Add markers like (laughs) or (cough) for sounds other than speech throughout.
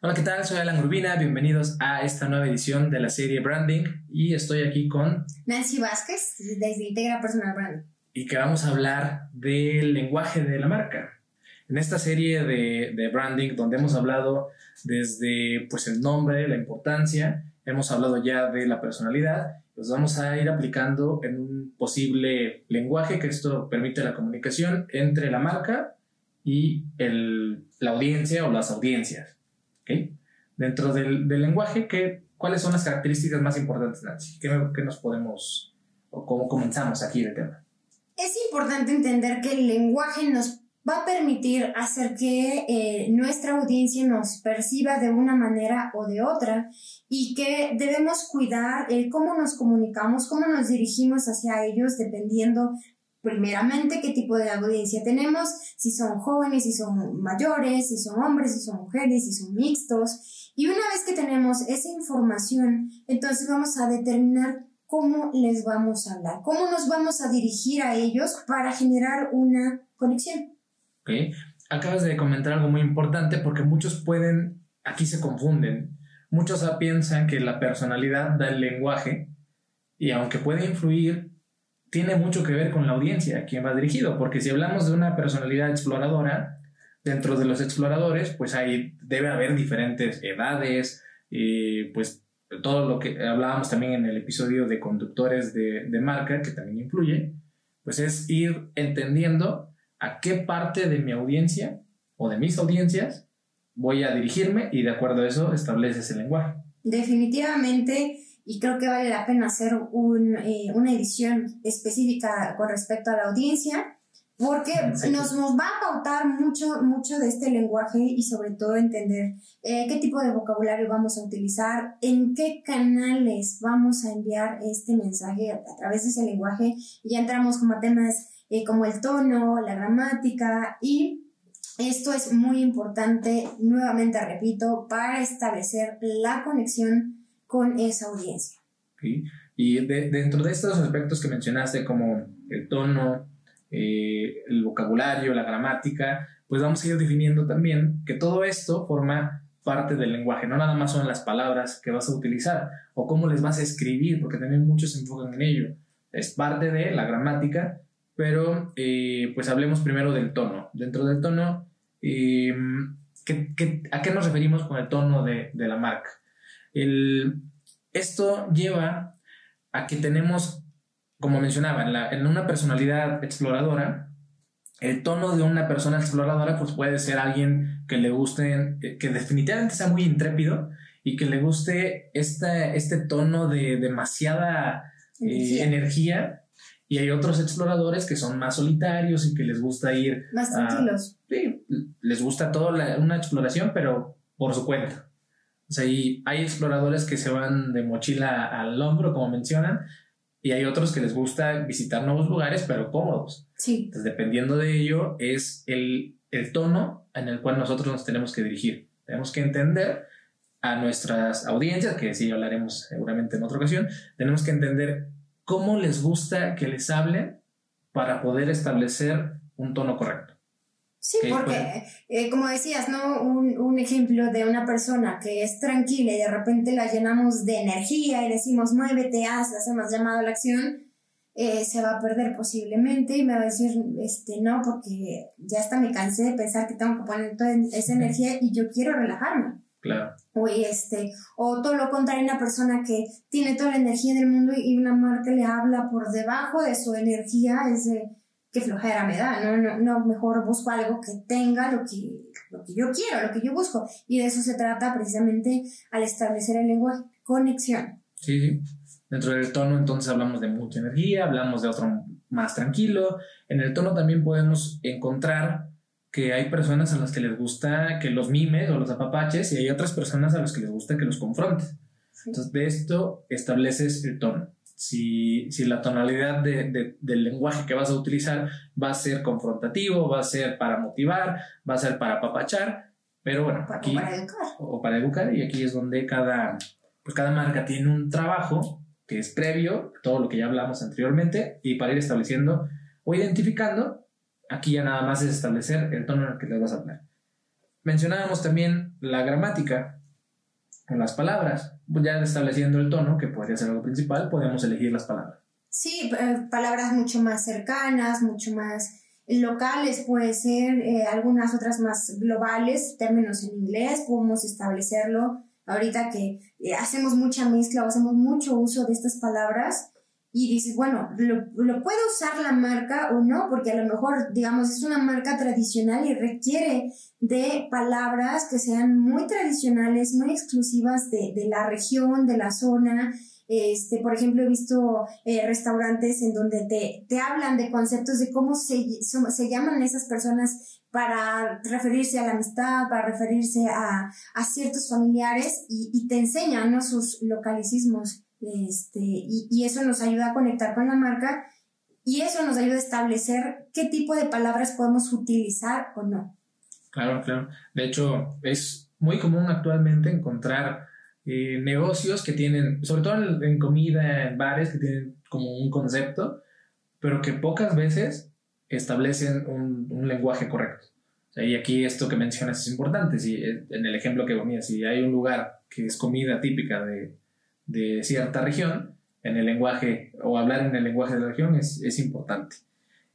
Hola, ¿qué tal? Soy Alan Urbina, bienvenidos a esta nueva edición de la serie Branding y estoy aquí con Nancy Vázquez desde Integra Personal Branding. Y que vamos a hablar del lenguaje de la marca. En esta serie de, de branding donde hemos hablado desde pues el nombre, la importancia, hemos hablado ya de la personalidad, los vamos a ir aplicando en un posible lenguaje que esto permite la comunicación entre la marca y el, la audiencia o las audiencias. Dentro del, lenguaje, ¿qué, ¿cuáles son las características más importantes, Nancy? ¿Qué, nos podemos, o cómo comenzamos aquí el tema? Es importante entender que el lenguaje nos va a permitir hacer que eh, nuestra audiencia nos perciba de una manera o de otra y que debemos cuidar el cómo nos comunicamos, cómo nos dirigimos hacia ellos dependiendo primeramente qué tipo de audiencia tenemos, si son jóvenes, si son mayores, si son hombres, si son mujeres, si son mixtos. Y una vez que tenemos esa información, entonces vamos a determinar cómo les vamos a hablar, cómo nos vamos a dirigir a ellos para generar una conexión. Ok, acabas de comentar algo muy importante porque muchos pueden, aquí se confunden, muchos piensan que la personalidad da el lenguaje y aunque puede influir, tiene mucho que ver con la audiencia, a quien va dirigido, porque si hablamos de una personalidad exploradora, dentro de los exploradores, pues ahí debe haber diferentes edades, y pues todo lo que hablábamos también en el episodio de conductores de, de marca, que también influye, pues es ir entendiendo a qué parte de mi audiencia o de mis audiencias voy a dirigirme y de acuerdo a eso estableces el lenguaje. Definitivamente y creo que vale la pena hacer eh, una edición específica con respecto a la audiencia porque nos, nos, va a pautar mucho, mucho de este lenguaje y sobre todo entender eh, qué tipo de vocabulario vamos a utilizar, en qué canales vamos a enviar este mensaje a, través de ese lenguaje. Ya entramos como a temas eh, como el tono, la gramática y esto es muy importante, nuevamente repito, para establecer la conexión con esa audiencia. Y dentro de estos aspectos que mencionaste, como el tono, eh, el vocabulario, la gramática, pues vamos a ir definiendo también que todo esto forma parte del lenguaje, no nada más son las palabras que vas a utilizar o cómo les vas a escribir, porque también muchos se enfocan en ello. Es parte de la gramática, pero eh, pues hablemos primero del tono. Dentro del tono, eh, a qué nos referimos con el tono de, de la marca? El, esto lleva a que tenemos, como mencionaba, en, una personalidad exploradora, el tono de una persona exploradora pues puede ser alguien que le guste, que definitivamente sea muy intrépido y que le guste este, este tono de demasiada eh, energía. Y hay otros exploradores que son más solitarios y que les gusta ir... Más tranquilos. sí, les gusta toda una exploración, pero por su cuenta. O sea, hay exploradores que se van de mochila al hombro, como mencionan, y hay otros que les gusta visitar nuevos lugares, pero cómodos. Sí. Entonces, dependiendo de ello, es el, tono en el cual nosotros nos tenemos que dirigir. Tenemos que entender a nuestras audiencias, que sí hablaremos seguramente en otra ocasión, tenemos que entender cómo les gusta que les hablen para poder establecer un tono correcto. Sí, porque, eh, como decías, ¿no? Un, un, ejemplo de una persona que es tranquila y de repente la llenamos de energía y decimos, muévete, haz, hacemos llamado a la acción, eh, se va a perder posiblemente y me va a decir, este, no, porque ya hasta me cansé de pensar que tengo que poner toda esa energía y yo quiero relajarme. Claro. O, este, o todo lo contrario, una persona que tiene toda la energía del mundo y una marca le habla por debajo de su energía, es de qué flojera me da, ¿no? No, no, mejor busco algo que tenga lo que, lo que yo quiero, lo que yo busco. Y de eso se trata precisamente al establecer el lenguaje, conexión. Sí, sí. Dentro del tono entonces hablamos de mucha energía, hablamos de otro más tranquilo. En el tono también podemos encontrar que hay personas a las que les gusta que los mimes o los apapaches y hay otras personas a las que les gusta que los confrontes. Entonces de esto estableces el tono si, si la tonalidad de, del lenguaje que vas a utilizar va a ser confrontativo, va a ser para motivar, va a ser para apapachar, pero bueno, aquí... O para educar. O para educar, y aquí es donde cada, pues cada marca tiene un trabajo que es previo, todo lo que ya hablamos anteriormente, y para ir estableciendo o identificando, aquí ya nada más es establecer el tono en el que le vas a hablar. Mencionábamos también la gramática, en las palabras, pues ya estableciendo el tono, que podría ser algo principal, podemos elegir las palabras. Sí, eh, palabras mucho más cercanas, mucho más locales, puede ser eh, algunas otras más globales, términos en inglés, podemos establecerlo. Ahorita que eh, hacemos mucha mezcla o hacemos mucho uso de estas palabras, y dices, bueno, ¿lo, ¿lo puede usar la marca o no? Porque a lo mejor, digamos, es una marca tradicional y requiere de palabras que sean muy tradicionales, muy exclusivas de, de la región, de la zona. Este, por ejemplo, he visto eh, restaurantes en donde te, te hablan de conceptos de cómo se, se llaman esas personas para referirse a la amistad, para referirse a, a ciertos familiares y, y te enseñan ¿no? sus localicismos. Este, y, y, eso nos ayuda a conectar con la marca y eso nos ayuda a establecer qué tipo de palabras podemos utilizar o no. Claro, claro. De hecho, es muy común actualmente encontrar eh, negocios que tienen, sobre todo en, comida, en bares, que tienen como un concepto, pero que pocas veces establecen un, un lenguaje correcto. Y aquí esto que mencionas es importante. Si, en el ejemplo que ponía, si hay un lugar que es comida típica de, de cierta región, en el lenguaje o hablar en el lenguaje de la región es, es importante.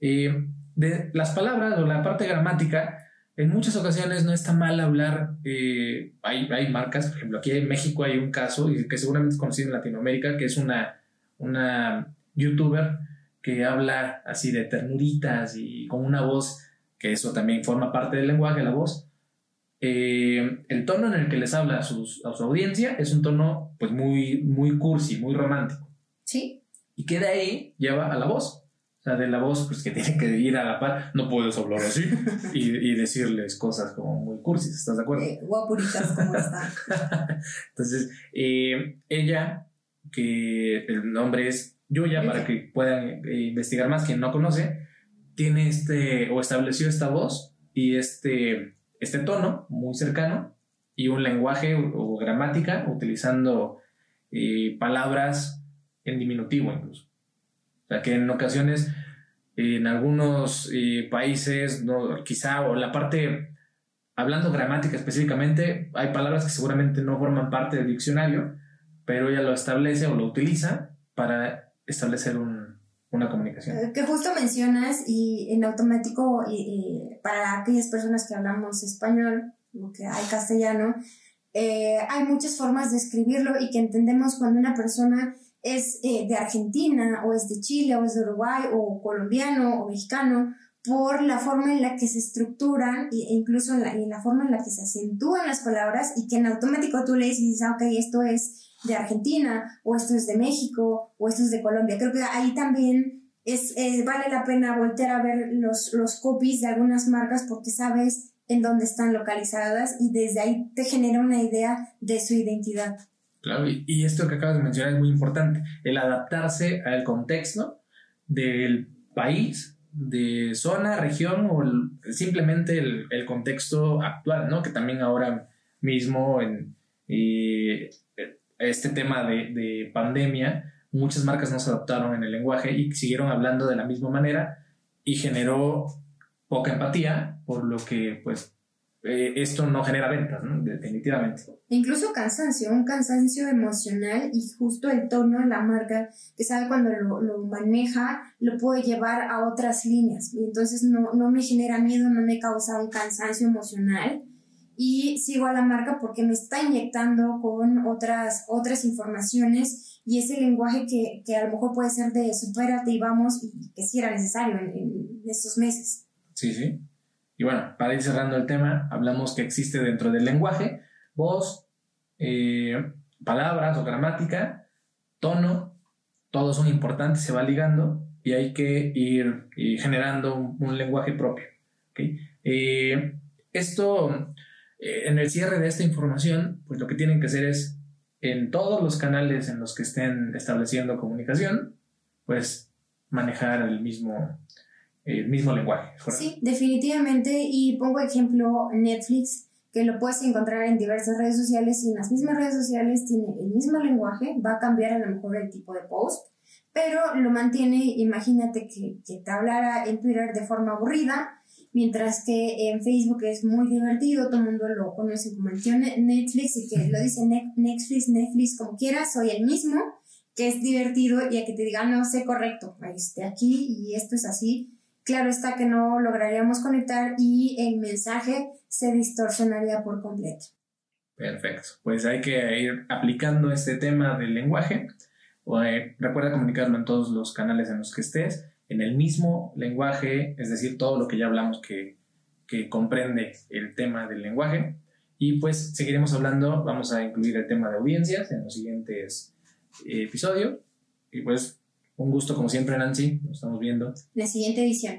Eh, de las palabras o la parte gramática, en muchas ocasiones no está mal hablar, eh, hay, hay, marcas, por ejemplo, aquí en México hay un caso, que seguramente es conocido en Latinoamérica, que es una, una youtuber que habla así de ternuritas y con una voz, que eso también forma parte del lenguaje, la voz, eh, el tono en el que les habla a, sus, a, su audiencia es un tono pues muy, muy cursi, muy romántico. Sí. Y que de ahí lleva a la voz. O sea, de la voz pues que (laughs) tiene que ir a la par. No puedes hablar así (laughs) y, y decirles cosas como muy cursis, ¿estás de acuerdo? Eh, guapuritas, ¿cómo están? (laughs) Entonces, eh, ella, que el nombre es Yuya, para que puedan eh, investigar más, quien no conoce, tiene este, o estableció esta voz y este este tono muy cercano y un lenguaje o, gramática utilizando eh, palabras en diminutivo incluso. O sea que en ocasiones, en algunos eh, países, no, quizá, o la parte, hablando gramática específicamente, hay palabras que seguramente no forman parte del diccionario, pero ella lo establece o lo utiliza para establecer un, una comunicación. Eh, que justo mencionas y en automático y, y para aquellas personas que hablamos español o que hay castellano, eh, hay muchas formas de escribirlo y que entendemos cuando una persona es eh, de Argentina o es de Chile o es de Uruguay o colombiano o mexicano por la forma en la que se estructuran e incluso en la, en la forma en la que se acentúan las palabras y que en automático tú lees y dices, ah, ok, esto es de Argentina, o esto es de México, o esto es de Colombia. Creo que ahí también es, eh, vale la pena voltear a ver los, los copies de algunas marcas porque sabes en dónde están localizadas y desde ahí te genera una idea de su identidad. Claro, y, y esto que acabas de mencionar es muy importante, el adaptarse al contexto del país, de zona, región o simplemente el, el, contexto actual, ¿no? Que también ahora mismo en, eh, este tema de, de, pandemia, muchas marcas no se adaptaron en el lenguaje y siguieron hablando de la misma manera y generó poca empatía, por lo que pues eh, esto no genera ventas, ¿no? definitivamente. Incluso cansancio, un cansancio emocional y justo el tono de la marca que sabe cuando lo, lo, maneja lo puede llevar a otras líneas y entonces no, no me genera miedo, no me causa un cansancio emocional y sigo a la marca porque me está inyectando con otras, otras informaciones y ese lenguaje que, que a lo mejor puede ser de supérate y vamos y que sí era necesario en, en estos meses. Sí, sí. Y bueno, para ir cerrando el tema, hablamos que existe dentro del lenguaje voz, eh, palabras o gramática, tono, todos son importantes, se va ligando y hay que ir, ir generando un, un, lenguaje propio. ¿okay? Eh, esto eh, en el cierre de esta información, pues lo que tienen que hacer es, en todos los canales en los que estén estableciendo comunicación, pues manejar el mismo, el mismo lenguaje. Sí, definitivamente. Y pongo ejemplo Netflix, que lo puedes encontrar en diversas redes sociales y en las mismas redes sociales tiene el mismo lenguaje, va a cambiar a lo mejor el tipo de post, pero lo mantiene, imagínate que, que te hablara en Twitter de forma aburrida mientras que en Facebook es muy divertido, todo el mundo lo conoce como el tío Netflix y que lo dice Netflix, Netflix, como quieras, soy el mismo, que es divertido y a que te digan, no sé, correcto, esté aquí y esto es así. Claro está que no lograríamos conectar y el mensaje se distorsionaría por completo. Perfecto, pues hay que ir aplicando este tema del lenguaje. Eh, recuerda comunicarlo en todos los canales en los que estés en el mismo lenguaje, es decir, todo lo que ya hablamos que, comprende el tema del lenguaje. Y pues seguiremos hablando, vamos a incluir el tema de audiencias en los siguientes eh, episodios. Y pues un gusto como siempre, Nancy, nos estamos viendo. La siguiente edición.